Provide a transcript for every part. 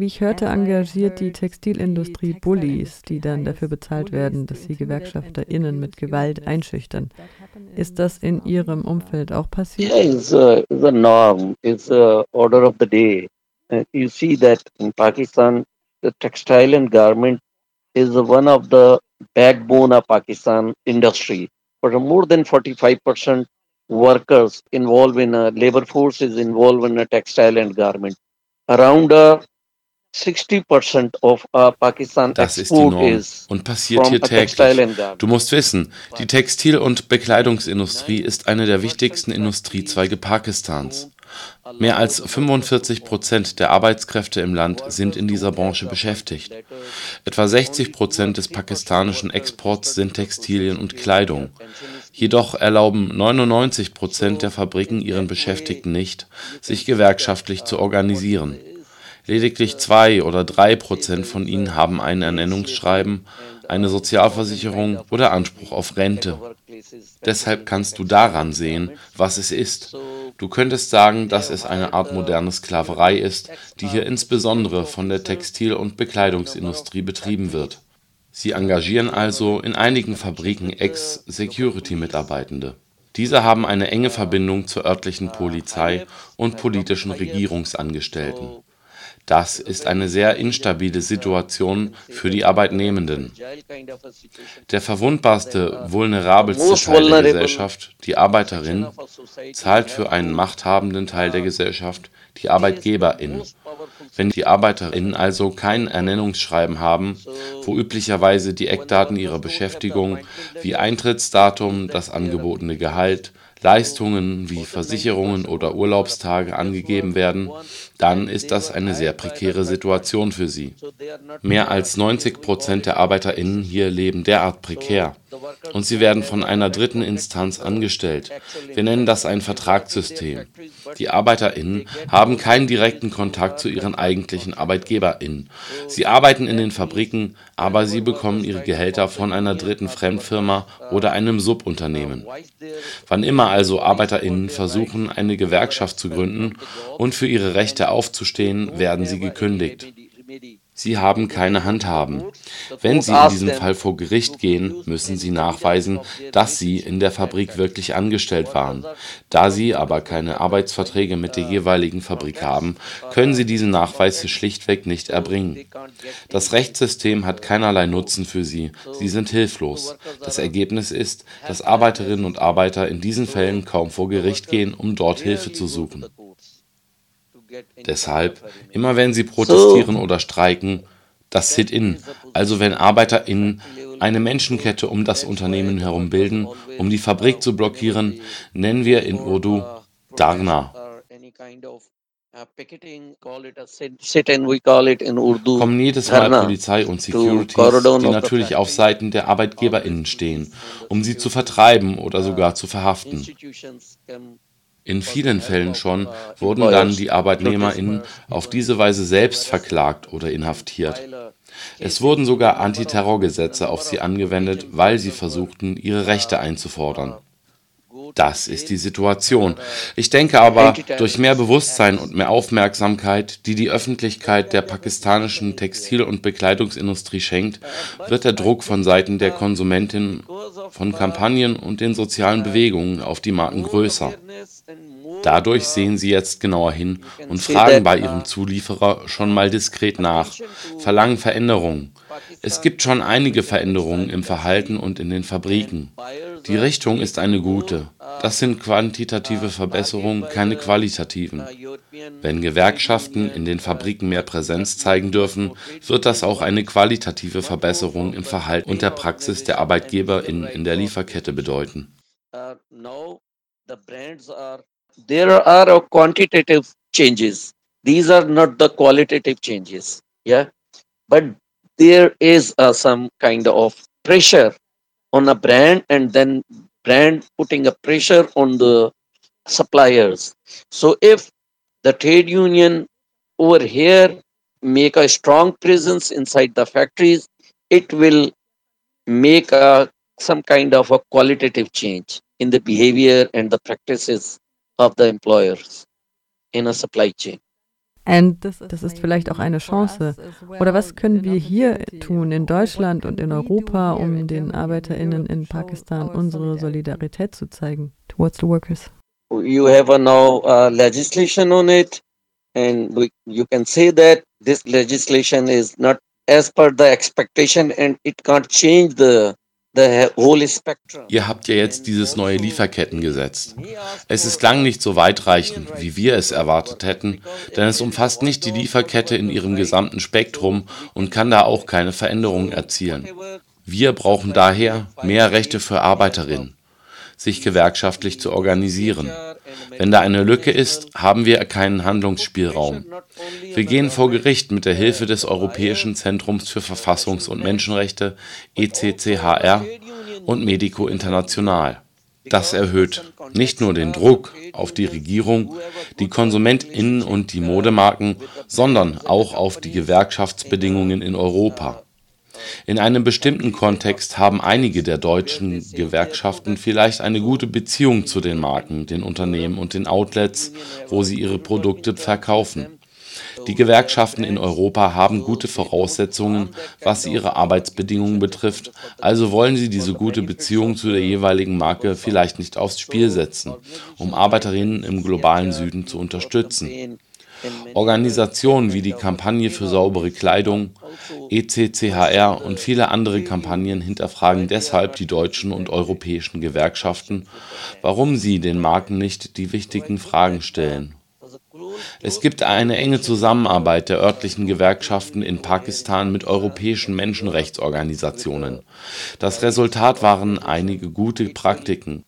Wie ich hörte, engagiert die Textilindustrie Bullies, die dann dafür bezahlt werden, dass sie GewerkschafterInnen mit Gewalt einschüchtern. Ist das in Ihrem Umfeld auch passiert? Yeah, it's a, it's a norm. It's a order of the day. Uh, you see that in Pakistan, the textile and garment is one of the backbone of Pakistan industry. For more than 45% workers involved in a labor force is involved in a textile and garment. Around uh, 60% of uh, Pakistan Das ist die Norm und passiert hier täglich. Du musst wissen, die Textil- und Bekleidungsindustrie ist eine der wichtigsten Industriezweige Pakistans. Mehr als 45 Prozent der Arbeitskräfte im Land sind in dieser Branche beschäftigt. Etwa 60 Prozent des pakistanischen Exports sind Textilien und Kleidung. Jedoch erlauben 99 Prozent der Fabriken ihren Beschäftigten nicht, sich gewerkschaftlich zu organisieren. Lediglich zwei oder drei Prozent von ihnen haben ein Ernennungsschreiben, eine Sozialversicherung oder Anspruch auf Rente. Deshalb kannst du daran sehen, was es ist. Du könntest sagen, dass es eine Art moderne Sklaverei ist, die hier insbesondere von der Textil- und Bekleidungsindustrie betrieben wird. Sie engagieren also in einigen Fabriken Ex-Security-Mitarbeitende. Diese haben eine enge Verbindung zur örtlichen Polizei und politischen Regierungsangestellten das ist eine sehr instabile Situation für die Arbeitnehmenden. Der verwundbarste, vulnerabelste Teil der Gesellschaft, die Arbeiterin, zahlt für einen machthabenden Teil der Gesellschaft die ArbeitgeberInnen. Wenn die ArbeiterInnen also kein Ernennungsschreiben haben, wo üblicherweise die Eckdaten ihrer Beschäftigung wie Eintrittsdatum, das angebotene Gehalt, Leistungen wie Versicherungen oder Urlaubstage angegeben werden, dann ist das eine sehr prekäre Situation für sie. Mehr als 90 Prozent der ArbeiterInnen hier leben derart prekär und sie werden von einer dritten Instanz angestellt. Wir nennen das ein Vertragssystem. Die ArbeiterInnen haben keinen direkten Kontakt zu ihren eigentlichen ArbeitgeberInnen. Sie arbeiten in den Fabriken, aber sie bekommen ihre Gehälter von einer dritten Fremdfirma oder einem Subunternehmen. Wann immer also ArbeiterInnen versuchen, eine Gewerkschaft zu gründen und für ihre Rechte aufzustehen, werden sie gekündigt. Sie haben keine Handhaben. Wenn Sie in diesem Fall vor Gericht gehen, müssen Sie nachweisen, dass Sie in der Fabrik wirklich angestellt waren. Da Sie aber keine Arbeitsverträge mit der jeweiligen Fabrik haben, können Sie diesen Nachweis schlichtweg nicht erbringen. Das Rechtssystem hat keinerlei Nutzen für Sie. Sie sind hilflos. Das Ergebnis ist, dass Arbeiterinnen und Arbeiter in diesen Fällen kaum vor Gericht gehen, um dort Hilfe zu suchen. Deshalb, immer wenn sie protestieren oder streiken, das Sit-in, also wenn ArbeiterInnen eine Menschenkette um das Unternehmen herum bilden, um die Fabrik zu blockieren, nennen wir in Urdu Dharna. Kommen jedes Mal Polizei und Securities, die natürlich auf Seiten der ArbeitgeberInnen stehen, um sie zu vertreiben oder sogar zu verhaften. In vielen Fällen schon wurden dann die ArbeitnehmerInnen auf diese Weise selbst verklagt oder inhaftiert. Es wurden sogar Antiterrorgesetze auf sie angewendet, weil sie versuchten, ihre Rechte einzufordern. Das ist die Situation. Ich denke aber, durch mehr Bewusstsein und mehr Aufmerksamkeit, die die Öffentlichkeit der pakistanischen Textil- und Bekleidungsindustrie schenkt, wird der Druck von Seiten der Konsumentinnen, von Kampagnen und den sozialen Bewegungen auf die Marken größer. Dadurch sehen sie jetzt genauer hin und fragen bei ihrem Zulieferer schon mal diskret nach, verlangen Veränderungen. Es gibt schon einige Veränderungen im Verhalten und in den Fabriken. Die Richtung ist eine gute. Das sind quantitative Verbesserungen, keine qualitativen. Wenn Gewerkschaften in den Fabriken mehr Präsenz zeigen dürfen, wird das auch eine qualitative Verbesserung im Verhalten und der Praxis der ArbeitgeberInnen in der Lieferkette bedeuten. there are quantitative changes these are not the qualitative changes yeah but there is uh, some kind of pressure on a brand and then brand putting a pressure on the suppliers so if the trade union over here make a strong presence inside the factories it will make a, some kind of a qualitative change in the behavior and the practices of the employers in a supply chain. Das ist vielleicht auch eine Chance. Oder was können wir hier tun, in Deutschland und in Europa, um den ArbeiterInnen in Pakistan unsere Solidarität zu zeigen towards the workers? You have a now uh, legislation on it, and we, you can say that this legislation is not as per the expectation and it can't change the Ihr habt ja jetzt dieses neue Lieferkettengesetz. Es ist lang nicht so weitreichend, wie wir es erwartet hätten, denn es umfasst nicht die Lieferkette in ihrem gesamten Spektrum und kann da auch keine Veränderungen erzielen. Wir brauchen daher mehr Rechte für Arbeiterinnen sich gewerkschaftlich zu organisieren. Wenn da eine Lücke ist, haben wir keinen Handlungsspielraum. Wir gehen vor Gericht mit der Hilfe des Europäischen Zentrums für Verfassungs- und Menschenrechte ECCHR und Medico International. Das erhöht nicht nur den Druck auf die Regierung, die Konsumentinnen und die Modemarken, sondern auch auf die Gewerkschaftsbedingungen in Europa. In einem bestimmten Kontext haben einige der deutschen Gewerkschaften vielleicht eine gute Beziehung zu den Marken, den Unternehmen und den Outlets, wo sie ihre Produkte verkaufen. Die Gewerkschaften in Europa haben gute Voraussetzungen, was ihre Arbeitsbedingungen betrifft, also wollen sie diese gute Beziehung zu der jeweiligen Marke vielleicht nicht aufs Spiel setzen, um Arbeiterinnen im globalen Süden zu unterstützen. Organisationen wie die Kampagne für saubere Kleidung, ECCHR und viele andere Kampagnen hinterfragen deshalb die deutschen und europäischen Gewerkschaften, warum sie den Marken nicht die wichtigen Fragen stellen. Es gibt eine enge Zusammenarbeit der örtlichen Gewerkschaften in Pakistan mit europäischen Menschenrechtsorganisationen. Das Resultat waren einige gute Praktiken.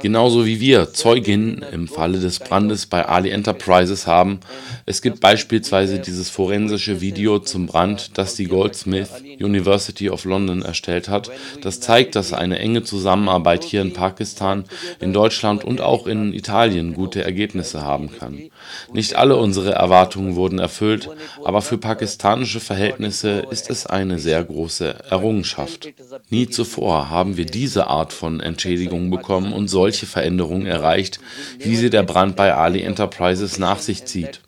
Genauso wie wir Zeuginnen im Falle des Brandes bei Ali Enterprises haben. Es gibt beispielsweise dieses forensische Video zum Brand, das die Goldsmith University of London erstellt hat. Das zeigt, dass eine enge Zusammenarbeit hier in Pakistan, in Deutschland und auch in Italien gute Ergebnisse haben kann. Nicht alle unsere Erwartungen wurden erfüllt, aber für pakistanische Verhältnisse ist es eine sehr große Errungenschaft. Nie zuvor haben wir diese Art von Entschädigung bekommen und solche Veränderungen erreicht, wie sie der Brand bei Ali Enterprises nach sich zieht.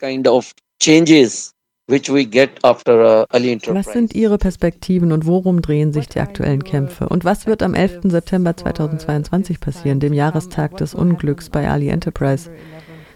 Was sind Ihre Perspektiven und worum drehen sich die aktuellen Kämpfe? Und was wird am 11. September 2022 passieren, dem Jahrestag des Unglücks bei Ali Enterprise?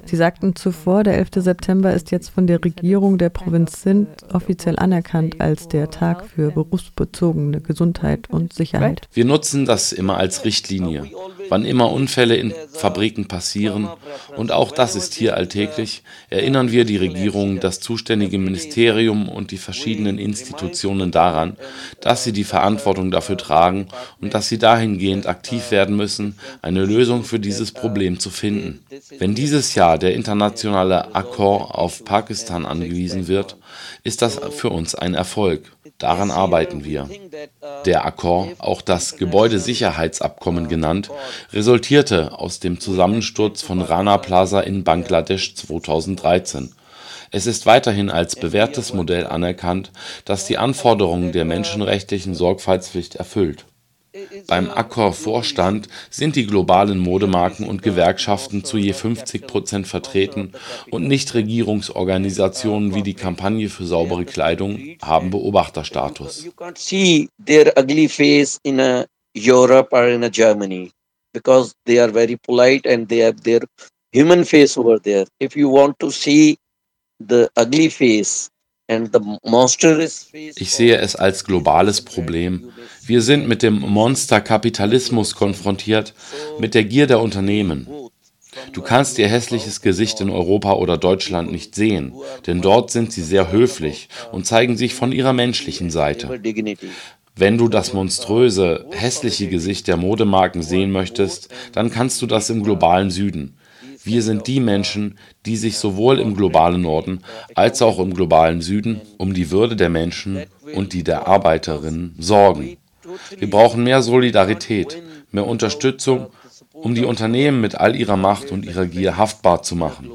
Sie sagten zuvor, der 11. September ist jetzt von der Regierung der Provinz Sindh offiziell anerkannt als der Tag für berufsbezogene Gesundheit und Sicherheit. Wir nutzen das immer als Richtlinie. Wann immer Unfälle in Fabriken passieren, und auch das ist hier alltäglich, erinnern wir die Regierung, das zuständige Ministerium und die verschiedenen Institutionen daran, dass sie die Verantwortung dafür tragen und dass sie dahingehend aktiv werden müssen, eine Lösung für dieses Problem zu finden. Wenn dieses Jahr der internationale Akkord auf Pakistan angewiesen wird, ist das für uns ein Erfolg. Daran arbeiten wir. Der Akkord, auch das Gebäudesicherheitsabkommen genannt, resultierte aus dem Zusammensturz von Rana Plaza in Bangladesch 2013. Es ist weiterhin als bewährtes Modell anerkannt, das die Anforderungen der menschenrechtlichen Sorgfaltspflicht erfüllt beim Accor-Vorstand sind die globalen Modemarken und Gewerkschaften zu je 50 Prozent vertreten und Nichtregierungsorganisationen wie die Kampagne für saubere Kleidung haben Beobachterstatus. Because they are very polite and they have their human face over there. If you want to see the ugly face ich sehe es als globales Problem. Wir sind mit dem Monsterkapitalismus konfrontiert, mit der Gier der Unternehmen. Du kannst ihr hässliches Gesicht in Europa oder Deutschland nicht sehen, denn dort sind sie sehr höflich und zeigen sich von ihrer menschlichen Seite. Wenn du das monströse, hässliche Gesicht der Modemarken sehen möchtest, dann kannst du das im globalen Süden. Wir sind die Menschen, die sich sowohl im globalen Norden als auch im globalen Süden um die Würde der Menschen und die der Arbeiterinnen sorgen. Wir brauchen mehr Solidarität, mehr Unterstützung, um die Unternehmen mit all ihrer Macht und ihrer Gier haftbar zu machen.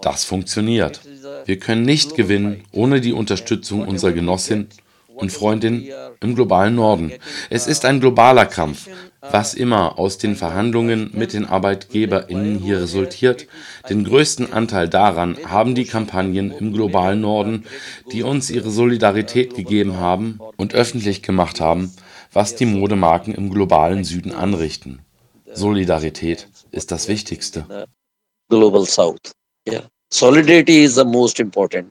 Das funktioniert. Wir können nicht gewinnen ohne die Unterstützung unserer Genossinnen und Freundin im globalen Norden. Es ist ein globaler Kampf. Was immer aus den Verhandlungen mit den ArbeitgeberInnen hier resultiert, den größten Anteil daran haben die Kampagnen im globalen Norden, die uns ihre Solidarität gegeben haben und öffentlich gemacht haben, was die Modemarken im globalen Süden anrichten. Solidarität ist das Wichtigste. Global South. Yeah. Solidarity is the most important.